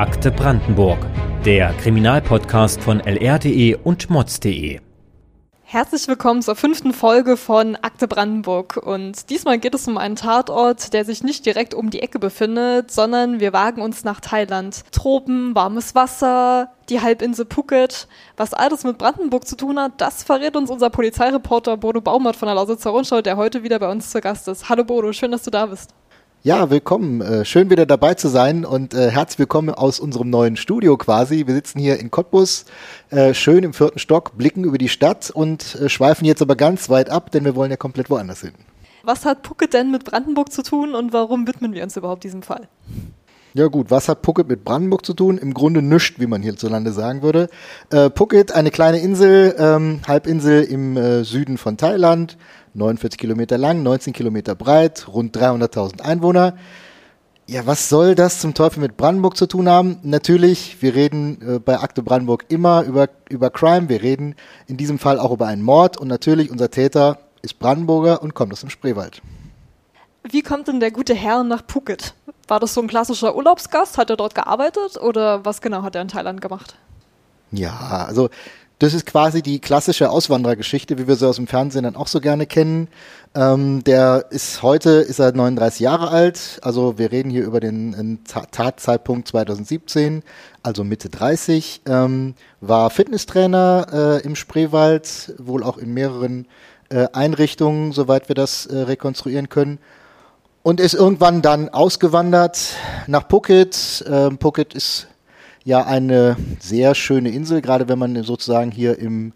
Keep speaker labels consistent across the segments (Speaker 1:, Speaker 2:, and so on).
Speaker 1: Akte Brandenburg, der Kriminalpodcast von lr.de und mods.de.
Speaker 2: Herzlich willkommen zur fünften Folge von Akte Brandenburg. Und diesmal geht es um einen Tatort, der sich nicht direkt um die Ecke befindet, sondern wir wagen uns nach Thailand. Tropen, warmes Wasser, die Halbinsel Phuket. Was alles mit Brandenburg zu tun hat, das verrät uns unser Polizeireporter Bodo Baumert von der Lausitzer Rundschau, der heute wieder bei uns zu Gast ist. Hallo Bodo, schön, dass du da bist.
Speaker 3: Ja, willkommen. Äh, schön wieder dabei zu sein und äh, herzlich willkommen aus unserem neuen Studio quasi. Wir sitzen hier in Cottbus, äh, schön im vierten Stock, blicken über die Stadt und schweifen jetzt aber ganz weit ab, denn wir wollen ja komplett woanders hin.
Speaker 2: Was hat Phuket denn mit Brandenburg zu tun und warum widmen wir uns überhaupt diesem Fall?
Speaker 3: Ja gut, was hat Phuket mit Brandenburg zu tun? Im Grunde nichts, wie man hierzulande sagen würde. Äh, Phuket, eine kleine Insel, ähm, Halbinsel im äh, Süden von Thailand, 49 Kilometer lang, 19 Kilometer breit, rund 300.000 Einwohner. Ja, was soll das zum Teufel mit Brandenburg zu tun haben? Natürlich, wir reden äh, bei Akte Brandenburg immer über, über Crime, wir reden in diesem Fall auch über einen Mord und natürlich unser Täter ist Brandenburger und kommt aus dem Spreewald.
Speaker 2: Wie kommt denn der gute Herr nach Phuket? War das so ein klassischer Urlaubsgast? Hat er dort gearbeitet oder was genau hat er in Thailand gemacht?
Speaker 3: Ja, also das ist quasi die klassische Auswanderergeschichte, wie wir sie aus dem Fernsehen dann auch so gerne kennen. Ähm, der ist heute, ist er 39 Jahre alt, also wir reden hier über den Tatzeitpunkt 2017, also Mitte 30, ähm, war Fitnesstrainer äh, im Spreewald, wohl auch in mehreren äh, Einrichtungen, soweit wir das äh, rekonstruieren können. Und ist irgendwann dann ausgewandert nach Phuket. Ähm, Phuket ist ja eine sehr schöne Insel, gerade wenn man sozusagen hier im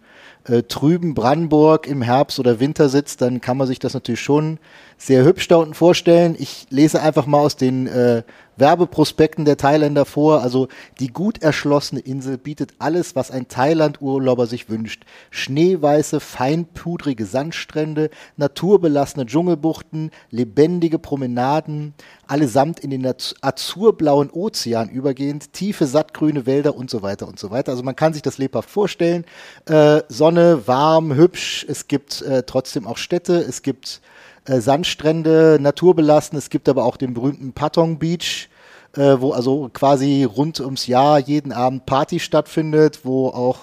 Speaker 3: äh, trüben Brandenburg im Herbst oder Winter sitzt, dann kann man sich das natürlich schon sehr hübsch da unten vorstellen. Ich lese einfach mal aus den äh, Werbeprospekten der Thailänder vor. Also die gut erschlossene Insel bietet alles, was ein Thailand-Urlauber sich wünscht. Schneeweiße, feinpudrige Sandstrände, naturbelassene Dschungelbuchten, lebendige Promenaden, allesamt in den azurblauen Ozean übergehend, tiefe, sattgrüne Wälder und so weiter und so weiter. Also man kann sich das lebhaft vorstellen. Äh, Sonne, warm, hübsch. Es gibt äh, trotzdem auch Städte. Es gibt äh, Sandstrände, naturbelassen. Es gibt aber auch den berühmten Patong Beach, äh, wo also quasi rund ums Jahr jeden Abend Party stattfindet, wo auch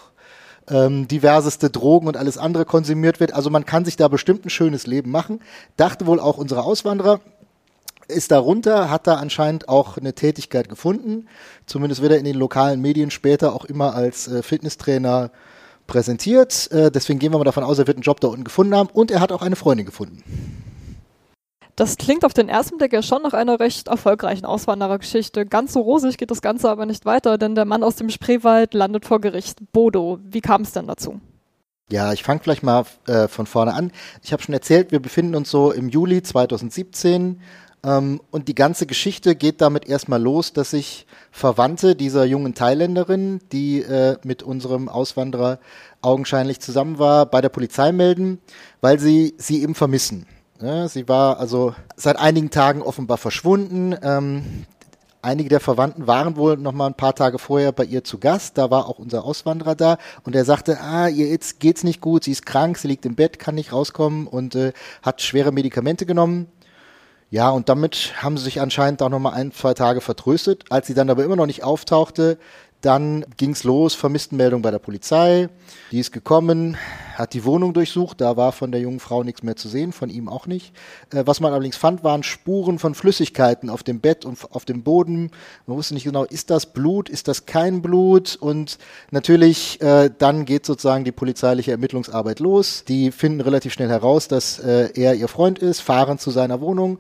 Speaker 3: ähm, diverseste Drogen und alles andere konsumiert wird. Also man kann sich da bestimmt ein schönes Leben machen. Dachte wohl auch unsere Auswanderer ist darunter, hat da anscheinend auch eine Tätigkeit gefunden. Zumindest wird er in den lokalen Medien später auch immer als äh, Fitnesstrainer präsentiert. Äh, deswegen gehen wir mal davon aus, er wird einen Job da unten gefunden haben und er hat auch eine Freundin gefunden.
Speaker 2: Das klingt auf den ersten Blick ja schon nach einer recht erfolgreichen Auswanderergeschichte. Ganz so rosig geht das Ganze aber nicht weiter, denn der Mann aus dem Spreewald landet vor Gericht. Bodo, wie kam es denn dazu?
Speaker 3: Ja, ich fange vielleicht mal äh, von vorne an. Ich habe schon erzählt, wir befinden uns so im Juli 2017 ähm, und die ganze Geschichte geht damit erstmal los, dass sich Verwandte dieser jungen Thailänderin, die äh, mit unserem Auswanderer augenscheinlich zusammen war, bei der Polizei melden, weil sie sie eben vermissen. Ja, sie war also seit einigen Tagen offenbar verschwunden. Ähm, einige der Verwandten waren wohl noch mal ein paar Tage vorher bei ihr zu Gast. Da war auch unser Auswanderer da und er sagte, ah, ihr jetzt geht's nicht gut, sie ist krank, sie liegt im Bett, kann nicht rauskommen und äh, hat schwere Medikamente genommen. Ja, und damit haben sie sich anscheinend auch noch mal ein, zwei Tage vertröstet. Als sie dann aber immer noch nicht auftauchte, dann ging's los, Vermisstenmeldung bei der Polizei. Die ist gekommen, hat die Wohnung durchsucht. Da war von der jungen Frau nichts mehr zu sehen, von ihm auch nicht. Äh, was man allerdings fand, waren Spuren von Flüssigkeiten auf dem Bett und auf dem Boden. Man wusste nicht genau, ist das Blut, ist das kein Blut? Und natürlich, äh, dann geht sozusagen die polizeiliche Ermittlungsarbeit los. Die finden relativ schnell heraus, dass äh, er ihr Freund ist, fahren zu seiner Wohnung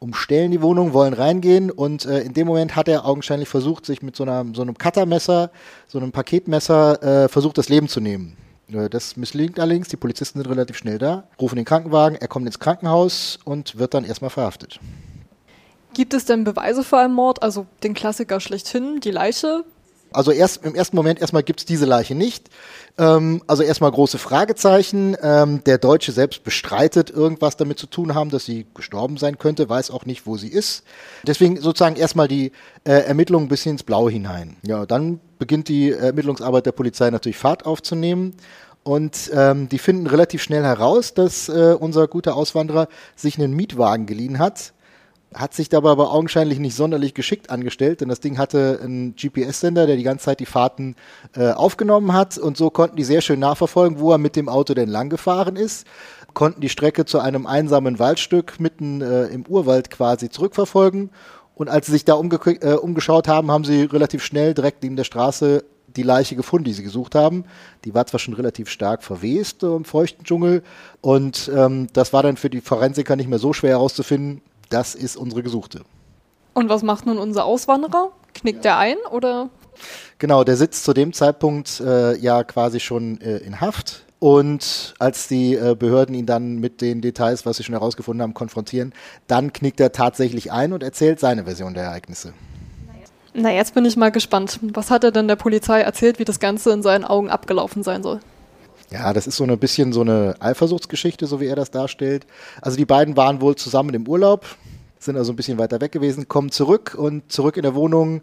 Speaker 3: umstellen die Wohnung, wollen reingehen und äh, in dem Moment hat er augenscheinlich versucht, sich mit so, einer, so einem Cuttermesser, so einem Paketmesser, äh, versucht, das Leben zu nehmen. Äh, das misslingt allerdings, die Polizisten sind relativ schnell da, rufen den Krankenwagen, er kommt ins Krankenhaus und wird dann erstmal verhaftet.
Speaker 2: Gibt es denn Beweise für einen Mord, also den Klassiker schlechthin, die Leiche?
Speaker 3: Also erst im ersten Moment erstmal gibt es diese Leiche nicht. Ähm, also erstmal große Fragezeichen. Ähm, der Deutsche selbst bestreitet irgendwas damit zu tun haben, dass sie gestorben sein könnte, weiß auch nicht, wo sie ist. Deswegen sozusagen erstmal die äh, Ermittlungen bis ins Blaue hinein. Ja, dann beginnt die Ermittlungsarbeit der Polizei natürlich Fahrt aufzunehmen. Und ähm, die finden relativ schnell heraus, dass äh, unser guter Auswanderer sich einen Mietwagen geliehen hat hat sich dabei aber augenscheinlich nicht sonderlich geschickt angestellt, denn das Ding hatte einen GPS-Sender, der die ganze Zeit die Fahrten äh, aufgenommen hat und so konnten die sehr schön nachverfolgen, wo er mit dem Auto denn lang gefahren ist, konnten die Strecke zu einem einsamen Waldstück mitten äh, im Urwald quasi zurückverfolgen und als sie sich da äh, umgeschaut haben, haben sie relativ schnell direkt neben der Straße die Leiche gefunden, die sie gesucht haben. Die war zwar schon relativ stark verwest im feuchten Dschungel und ähm, das war dann für die Forensiker nicht mehr so schwer herauszufinden, das ist unsere Gesuchte.
Speaker 2: Und was macht nun unser Auswanderer? Knickt ja. der ein oder?
Speaker 3: Genau, der sitzt zu dem Zeitpunkt äh, ja quasi schon äh, in Haft. Und als die äh, Behörden ihn dann mit den Details, was sie schon herausgefunden haben, konfrontieren, dann knickt er tatsächlich ein und erzählt seine Version der Ereignisse.
Speaker 2: Na, jetzt bin ich mal gespannt. Was hat er denn der Polizei erzählt, wie das Ganze in seinen Augen abgelaufen sein soll?
Speaker 3: Ja, das ist so ein bisschen so eine Eifersuchtsgeschichte, so wie er das darstellt. Also die beiden waren wohl zusammen im Urlaub, sind also ein bisschen weiter weg gewesen, kommen zurück und zurück in der Wohnung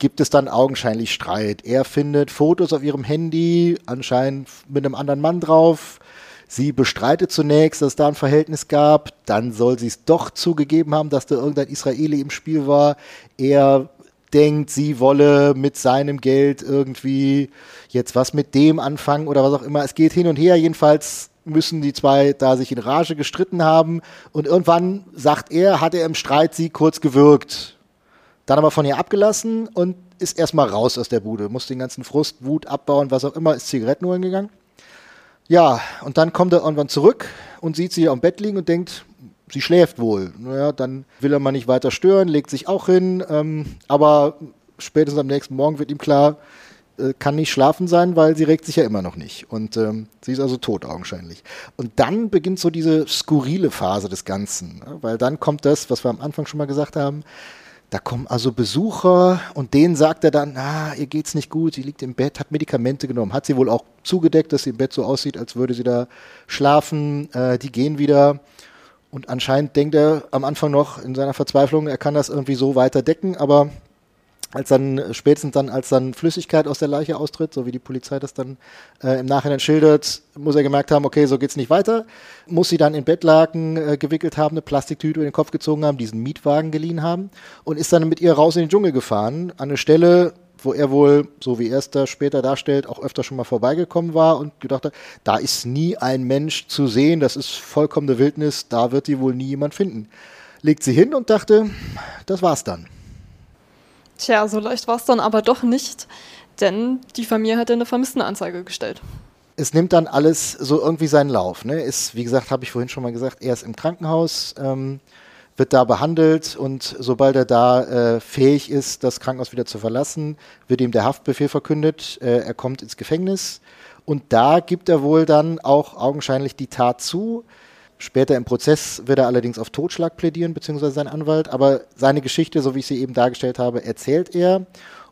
Speaker 3: gibt es dann augenscheinlich Streit. Er findet Fotos auf ihrem Handy, anscheinend mit einem anderen Mann drauf. Sie bestreitet zunächst, dass es da ein Verhältnis gab. Dann soll sie es doch zugegeben haben, dass da irgendein Israeli im Spiel war. Er denkt, sie wolle mit seinem Geld irgendwie jetzt was mit dem anfangen oder was auch immer. Es geht hin und her. Jedenfalls müssen die zwei da sich in Rage gestritten haben. Und irgendwann sagt er, hat er im Streit sie kurz gewürgt. Dann aber von ihr abgelassen und ist erstmal raus aus der Bude. Muss den ganzen Frust, Wut abbauen, was auch immer, ist Zigaretten holen gegangen. Ja, und dann kommt er irgendwann zurück und sieht sie am Bett liegen und denkt, sie schläft wohl. Naja, dann will er mal nicht weiter stören, legt sich auch hin, ähm, aber spätestens am nächsten Morgen wird ihm klar, äh, kann nicht schlafen sein, weil sie regt sich ja immer noch nicht. Und ähm, sie ist also tot augenscheinlich. Und dann beginnt so diese skurrile Phase des Ganzen, ne? weil dann kommt das, was wir am Anfang schon mal gesagt haben, da kommen also Besucher und denen sagt er dann, ah, ihr geht's nicht gut, sie liegt im Bett, hat Medikamente genommen, hat sie wohl auch zugedeckt, dass sie im Bett so aussieht, als würde sie da schlafen. Äh, die gehen wieder und anscheinend denkt er am Anfang noch in seiner Verzweiflung, er kann das irgendwie so weiter decken, aber als dann spätestens dann, als dann Flüssigkeit aus der Leiche austritt, so wie die Polizei das dann äh, im Nachhinein schildert, muss er gemerkt haben, okay, so geht's nicht weiter. Muss sie dann in Bettlaken äh, gewickelt haben, eine Plastiktüte über den Kopf gezogen haben, diesen Mietwagen geliehen haben und ist dann mit ihr raus in den Dschungel gefahren, an eine Stelle, wo er wohl, so wie er es da später darstellt, auch öfter schon mal vorbeigekommen war und gedacht hat, da ist nie ein Mensch zu sehen, das ist vollkommene Wildnis, da wird die wohl nie jemand finden. Legt sie hin und dachte, das war's dann.
Speaker 2: Tja, so leicht war es dann aber doch nicht, denn die Familie hatte eine Vermisstenanzeige gestellt.
Speaker 3: Es nimmt dann alles so irgendwie seinen Lauf. Ne? Ist, wie gesagt, habe ich vorhin schon mal gesagt, er ist im Krankenhaus. Ähm, wird da behandelt und sobald er da äh, fähig ist, das Krankenhaus wieder zu verlassen, wird ihm der Haftbefehl verkündet. Äh, er kommt ins Gefängnis und da gibt er wohl dann auch augenscheinlich die Tat zu. Später im Prozess wird er allerdings auf Totschlag plädieren, beziehungsweise sein Anwalt, aber seine Geschichte, so wie ich sie eben dargestellt habe, erzählt er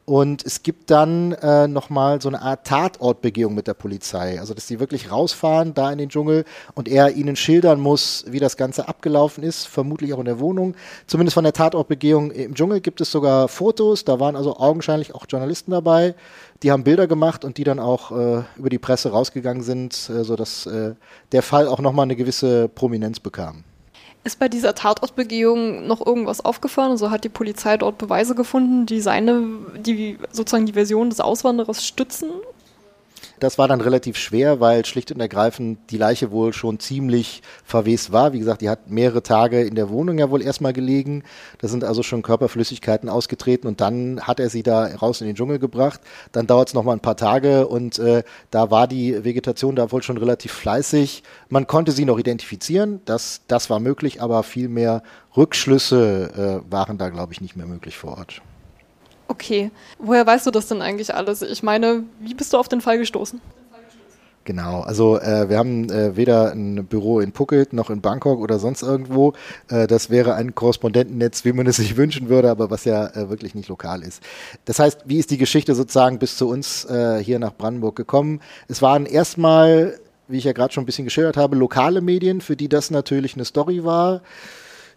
Speaker 3: und es gibt dann äh, nochmal so eine Art Tatortbegehung mit der Polizei. Also, dass sie wirklich rausfahren da in den Dschungel und er ihnen schildern muss, wie das Ganze abgelaufen ist, vermutlich auch in der Wohnung. Zumindest von der Tatortbegehung im Dschungel gibt es sogar Fotos. Da waren also augenscheinlich auch Journalisten dabei. Die haben Bilder gemacht und die dann auch äh, über die Presse rausgegangen sind, äh, sodass äh, der Fall auch nochmal eine gewisse Prominenz bekam.
Speaker 2: Ist bei dieser Tatortbegehung noch irgendwas aufgefallen? Also hat die Polizei dort Beweise gefunden, die seine, die sozusagen die Version des Auswanderers stützen?
Speaker 3: Das war dann relativ schwer, weil schlicht und ergreifend die Leiche wohl schon ziemlich verwest war. Wie gesagt, die hat mehrere Tage in der Wohnung ja wohl erstmal gelegen. Da sind also schon Körperflüssigkeiten ausgetreten und dann hat er sie da raus in den Dschungel gebracht. Dann dauert es nochmal ein paar Tage und äh, da war die Vegetation da wohl schon relativ fleißig. Man konnte sie noch identifizieren, das, das war möglich, aber viel mehr Rückschlüsse äh, waren da, glaube ich, nicht mehr möglich vor Ort.
Speaker 2: Okay. Woher weißt du das denn eigentlich alles? Ich meine, wie bist du auf den Fall gestoßen?
Speaker 3: Genau, also äh, wir haben äh, weder ein Büro in Phuket noch in Bangkok oder sonst irgendwo. Äh, das wäre ein Korrespondentennetz, wie man es sich wünschen würde, aber was ja äh, wirklich nicht lokal ist. Das heißt, wie ist die Geschichte sozusagen bis zu uns äh, hier nach Brandenburg gekommen? Es waren erstmal, wie ich ja gerade schon ein bisschen geschildert habe, lokale Medien, für die das natürlich eine Story war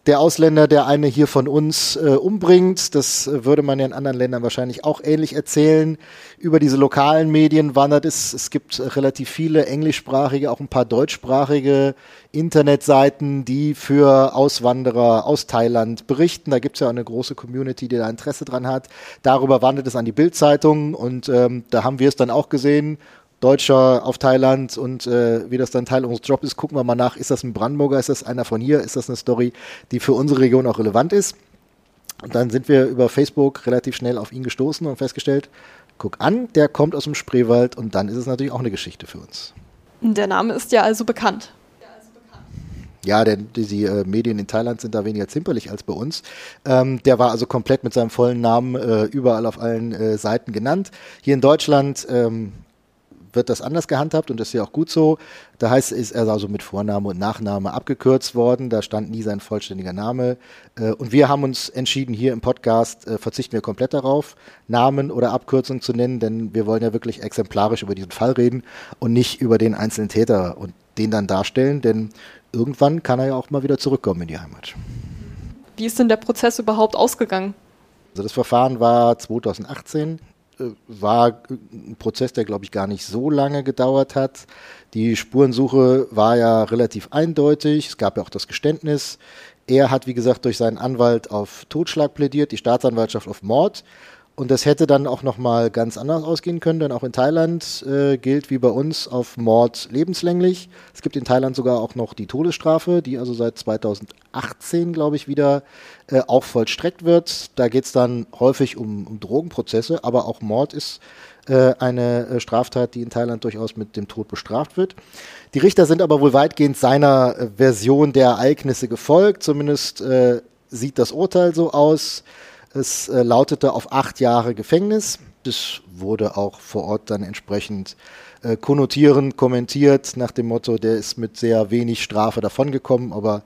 Speaker 3: der Ausländer, der eine hier von uns äh, umbringt. Das äh, würde man ja in anderen Ländern wahrscheinlich auch ähnlich erzählen. Über diese lokalen Medien wandert es. Es gibt relativ viele englischsprachige, auch ein paar deutschsprachige Internetseiten, die für Auswanderer aus Thailand berichten. Da gibt es ja auch eine große Community, die da Interesse dran hat. Darüber wandert es an die Bildzeitung und ähm, da haben wir es dann auch gesehen Deutscher auf Thailand und äh, wie das dann Teil unseres Jobs ist, gucken wir mal nach, ist das ein Brandenburger, ist das einer von hier, ist das eine Story, die für unsere Region auch relevant ist. Und dann sind wir über Facebook relativ schnell auf ihn gestoßen und festgestellt, guck an, der kommt aus dem Spreewald und dann ist es natürlich auch eine Geschichte für uns.
Speaker 2: Der Name ist ja also bekannt.
Speaker 3: Ja, denn die, die äh, Medien in Thailand sind da weniger zimperlich als bei uns. Ähm, der war also komplett mit seinem vollen Namen äh, überall auf allen äh, Seiten genannt. Hier in Deutschland ähm, wird das anders gehandhabt und das ist ja auch gut so. Da heißt ist er also mit Vorname und Nachname abgekürzt worden. Da stand nie sein vollständiger Name. Äh, und wir haben uns entschieden, hier im Podcast äh, verzichten wir komplett darauf, Namen oder Abkürzungen zu nennen, denn wir wollen ja wirklich exemplarisch über diesen Fall reden und nicht über den einzelnen Täter und den dann darstellen, denn irgendwann kann er ja auch mal wieder zurückkommen in die Heimat.
Speaker 2: Wie ist denn der Prozess überhaupt ausgegangen?
Speaker 3: Also das Verfahren war 2018 war ein Prozess, der, glaube ich, gar nicht so lange gedauert hat. Die Spurensuche war ja relativ eindeutig. Es gab ja auch das Geständnis. Er hat, wie gesagt, durch seinen Anwalt auf Totschlag plädiert, die Staatsanwaltschaft auf Mord. Und das hätte dann auch nochmal ganz anders ausgehen können, denn auch in Thailand äh, gilt wie bei uns auf Mord lebenslänglich. Es gibt in Thailand sogar auch noch die Todesstrafe, die also seit 2018, glaube ich, wieder äh, auch vollstreckt wird. Da geht es dann häufig um, um, Drogenprozesse, aber auch Mord ist äh, eine äh, Straftat, die in Thailand durchaus mit dem Tod bestraft wird. Die Richter sind aber wohl weitgehend seiner äh, Version der Ereignisse gefolgt, zumindest äh, sieht das Urteil so aus. Es äh, lautete auf acht Jahre Gefängnis. Das wurde auch vor Ort dann entsprechend äh, konnotierend kommentiert, nach dem Motto, der ist mit sehr wenig Strafe davongekommen, aber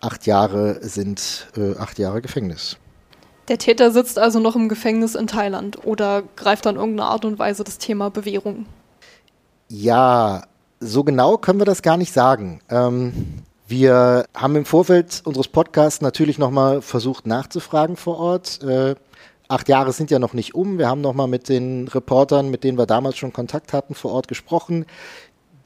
Speaker 3: acht Jahre sind äh, acht Jahre Gefängnis.
Speaker 2: Der Täter sitzt also noch im Gefängnis in Thailand oder greift dann irgendeine Art und Weise das Thema Bewährung?
Speaker 3: Ja, so genau können wir das gar nicht sagen. Ähm, wir haben im Vorfeld unseres Podcasts natürlich nochmal versucht nachzufragen vor Ort. Äh, acht Jahre sind ja noch nicht um. Wir haben nochmal mit den Reportern, mit denen wir damals schon Kontakt hatten, vor Ort gesprochen.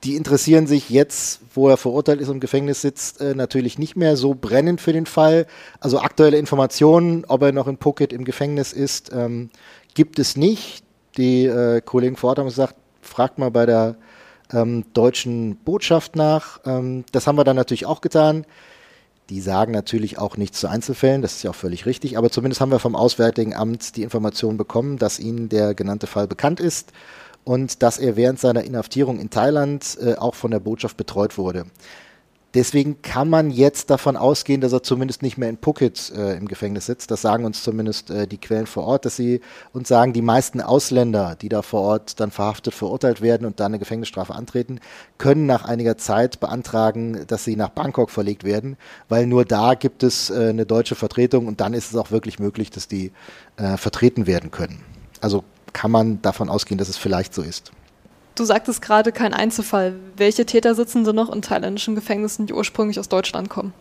Speaker 3: Die interessieren sich jetzt, wo er verurteilt ist und im Gefängnis sitzt, äh, natürlich nicht mehr so brennend für den Fall. Also aktuelle Informationen, ob er noch in Phuket im Gefängnis ist, ähm, gibt es nicht. Die äh, Kollegen vor Ort haben gesagt, fragt mal bei der ähm, deutschen Botschaft nach. Ähm, das haben wir dann natürlich auch getan. Die sagen natürlich auch nichts zu Einzelfällen, das ist ja auch völlig richtig, aber zumindest haben wir vom Auswärtigen Amt die Information bekommen, dass Ihnen der genannte Fall bekannt ist und dass er während seiner Inhaftierung in Thailand äh, auch von der Botschaft betreut wurde. Deswegen kann man jetzt davon ausgehen, dass er zumindest nicht mehr in Phuket äh, im Gefängnis sitzt. Das sagen uns zumindest äh, die Quellen vor Ort, dass sie uns sagen, die meisten Ausländer, die da vor Ort dann verhaftet, verurteilt werden und dann eine Gefängnisstrafe antreten, können nach einiger Zeit beantragen, dass sie nach Bangkok verlegt werden, weil nur da gibt es äh, eine deutsche Vertretung und dann ist es auch wirklich möglich, dass die äh, vertreten werden können. Also kann man davon ausgehen, dass es vielleicht so ist.
Speaker 2: Du sagtest gerade kein Einzelfall. Welche Täter sitzen denn noch in thailändischen Gefängnissen, die ursprünglich aus Deutschland kommen?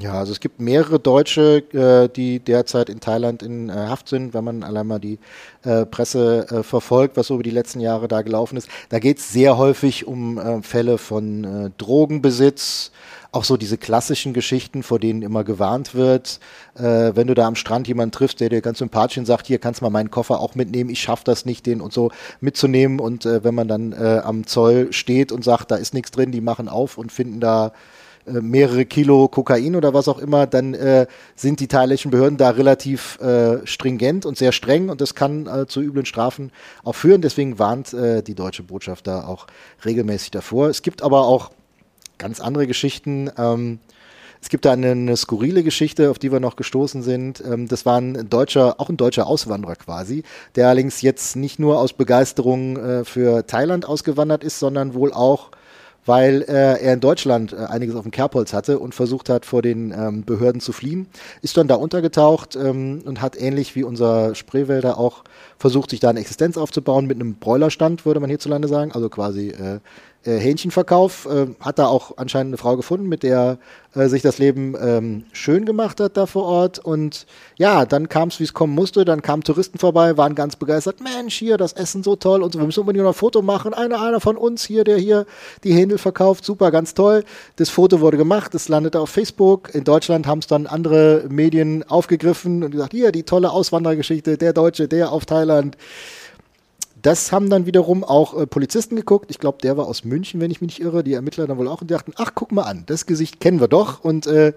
Speaker 3: Ja, also es gibt mehrere Deutsche, äh, die derzeit in Thailand in äh, Haft sind, wenn man allein mal die äh, Presse äh, verfolgt, was so über die letzten Jahre da gelaufen ist. Da geht es sehr häufig um äh, Fälle von äh, Drogenbesitz, auch so diese klassischen Geschichten, vor denen immer gewarnt wird. Äh, wenn du da am Strand jemanden triffst, der dir ganz sympathisch und sagt, hier kannst du mal meinen Koffer auch mitnehmen, ich schaffe das nicht, den und so mitzunehmen. Und äh, wenn man dann äh, am Zoll steht und sagt, da ist nichts drin, die machen auf und finden da äh, mehrere Kilo Kokain oder was auch immer, dann äh, sind die thailändischen Behörden da relativ äh, stringent und sehr streng und das kann äh, zu üblen Strafen auch führen. Deswegen warnt äh, die deutsche Botschaft da auch regelmäßig davor. Es gibt aber auch ganz andere Geschichten. Ähm, es gibt da eine, eine, skurrile Geschichte, auf die wir noch gestoßen sind. Ähm, das war ein deutscher, auch ein deutscher Auswanderer quasi, der allerdings jetzt nicht nur aus Begeisterung für Thailand ausgewandert ist, sondern wohl auch weil äh, er in Deutschland äh, einiges auf dem Kerbholz hatte und versucht hat, vor den ähm, Behörden zu fliehen. Ist dann da untergetaucht ähm, und hat ähnlich wie unser Spreewälder auch versucht, sich da eine Existenz aufzubauen mit einem Bräulerstand, würde man hierzulande sagen. Also quasi äh, äh, Hähnchenverkauf. Äh, hat da auch anscheinend eine Frau gefunden, mit der äh, sich das Leben ähm, schön gemacht hat da vor Ort. Und ja, dann kam es, wie es kommen musste. Dann kamen Touristen vorbei, waren ganz begeistert. Mensch, hier, das Essen so toll und so. Wir müssen unbedingt noch ein Foto machen. Einer, einer von uns hier, der hier die Händel verkauft. Super, ganz toll. Das Foto wurde gemacht. Es landete auf Facebook. In Deutschland haben es dann andere Medien aufgegriffen und gesagt, hier, die tolle Auswanderergeschichte, der Deutsche, der auf Thailand. Das haben dann wiederum auch äh, Polizisten geguckt. Ich glaube, der war aus München, wenn ich mich nicht irre. Die Ermittler dann wohl auch und dachten, ach, guck mal an, das Gesicht kennen wir doch. Und äh,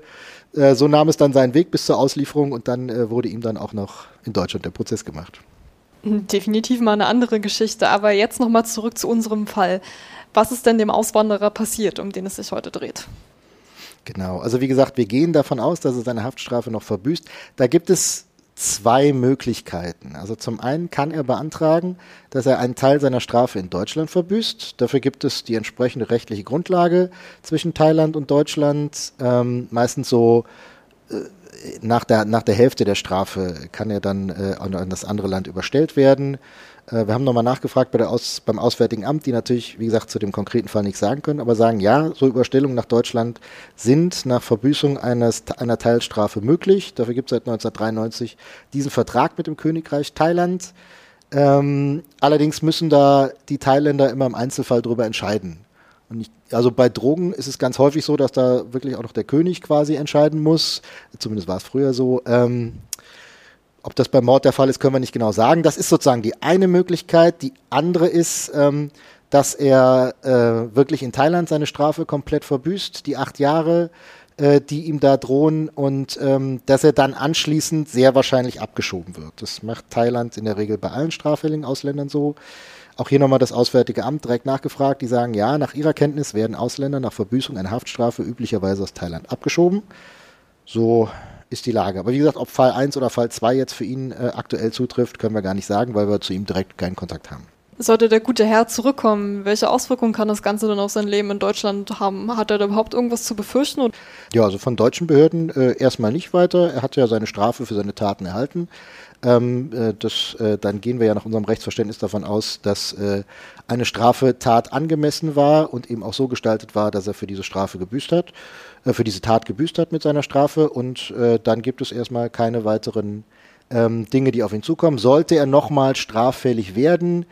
Speaker 3: äh, so nahm es dann seinen Weg bis zur Auslieferung und dann äh, wurde ihm dann auch noch in Deutschland der Prozess gemacht.
Speaker 2: Definitiv mal eine andere Geschichte. Aber jetzt nochmal zurück zu unserem Fall. Was ist denn dem Auswanderer passiert, um den es sich heute dreht?
Speaker 3: Genau, also wie gesagt, wir gehen davon aus, dass er seine Haftstrafe noch verbüßt. Da gibt es zwei Möglichkeiten. Also zum einen kann er beantragen, dass er einen Teil seiner Strafe in Deutschland verbüßt. Dafür gibt es die entsprechende rechtliche Grundlage zwischen Thailand und Deutschland. Ähm, meistens so äh, nach, der, nach der Hälfte der Strafe kann er dann äh, an das andere Land überstellt werden. Äh, wir haben nochmal nachgefragt bei der Aus, beim Auswärtigen Amt, die natürlich, wie gesagt, zu dem konkreten Fall nichts sagen können, aber sagen, ja, so Überstellungen nach Deutschland sind nach Verbüßung eines, einer Teilstrafe möglich. Dafür gibt es seit 1993 diesen Vertrag mit dem Königreich Thailand. Ähm, allerdings müssen da die Thailänder immer im Einzelfall darüber entscheiden. Und ich, also bei Drogen ist es ganz häufig so, dass da wirklich auch noch der König quasi entscheiden muss. Zumindest war es früher so. Ähm, ob das beim Mord der Fall ist, können wir nicht genau sagen. Das ist sozusagen die eine Möglichkeit. Die andere ist, ähm, dass er äh, wirklich in Thailand seine Strafe komplett verbüßt, die acht Jahre, äh, die ihm da drohen, und ähm, dass er dann anschließend sehr wahrscheinlich abgeschoben wird. Das macht Thailand in der Regel bei allen straffälligen Ausländern so. Auch hier nochmal das Auswärtige Amt direkt nachgefragt. Die sagen, ja, nach ihrer Kenntnis werden Ausländer nach Verbüßung einer Haftstrafe üblicherweise aus Thailand abgeschoben. So ist die Lage. Aber wie gesagt, ob Fall 1 oder Fall 2 jetzt für ihn äh, aktuell zutrifft, können wir gar nicht sagen, weil wir zu ihm direkt keinen Kontakt haben.
Speaker 2: Sollte der gute Herr zurückkommen, welche Auswirkungen kann das Ganze dann auf sein Leben in Deutschland haben? Hat er da überhaupt irgendwas zu befürchten?
Speaker 3: Ja, also von deutschen Behörden äh, erstmal nicht weiter. Er hat ja seine Strafe für seine Taten erhalten. Ähm, äh, das, äh, dann gehen wir ja nach unserem Rechtsverständnis davon aus, dass äh, eine Strafe Tat angemessen war und eben auch so gestaltet war, dass er für diese Strafe gebüßt hat. Äh, für diese Tat gebüßt hat mit seiner Strafe und äh, dann gibt es erstmal keine weiteren ähm, Dinge, die auf ihn zukommen. Sollte er nochmal straffällig werden,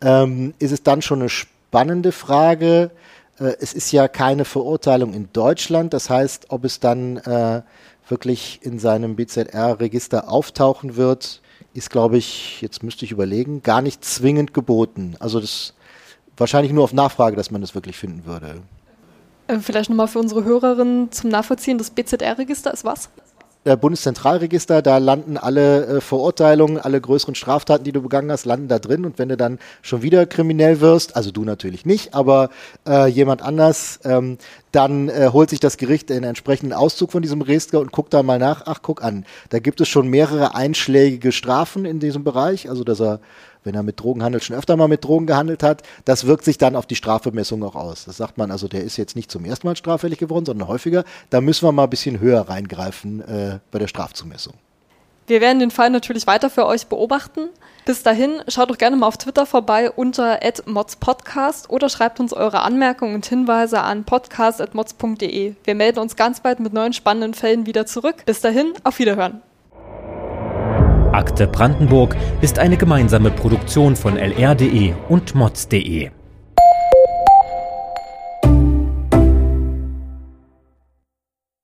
Speaker 3: ähm, ist es dann schon eine spannende Frage. Äh, es ist ja keine Verurteilung in Deutschland, das heißt, ob es dann äh, wirklich in seinem BZR-Register auftauchen wird, ist, glaube ich, jetzt müsste ich überlegen, gar nicht zwingend geboten. Also das wahrscheinlich nur auf Nachfrage, dass man das wirklich finden würde.
Speaker 2: Äh, vielleicht nochmal für unsere Hörerinnen zum Nachvollziehen, das BZR-Register ist was?
Speaker 3: Der Bundeszentralregister, da landen alle äh, Verurteilungen, alle größeren Straftaten, die du begangen hast, landen da drin. Und wenn du dann schon wieder kriminell wirst, also du natürlich nicht, aber äh, jemand anders, ähm, dann äh, holt sich das Gericht einen entsprechenden Auszug von diesem Register und guckt da mal nach. Ach, guck an, da gibt es schon mehrere einschlägige Strafen in diesem Bereich, also dass er wenn er mit Drogenhandel schon öfter mal mit Drogen gehandelt hat, das wirkt sich dann auf die Strafbemessung auch aus. Das sagt man also, der ist jetzt nicht zum ersten Mal straffällig geworden, sondern häufiger. Da müssen wir mal ein bisschen höher reingreifen äh, bei der Strafzumessung.
Speaker 2: Wir werden den Fall natürlich weiter für euch beobachten. Bis dahin, schaut doch gerne mal auf Twitter vorbei unter @modspodcast oder schreibt uns eure Anmerkungen und Hinweise an podcast@mods.de. Wir melden uns ganz bald mit neuen spannenden Fällen wieder zurück. Bis dahin, auf Wiederhören.
Speaker 1: Akte Brandenburg ist eine gemeinsame Produktion von lr.de und mods.de.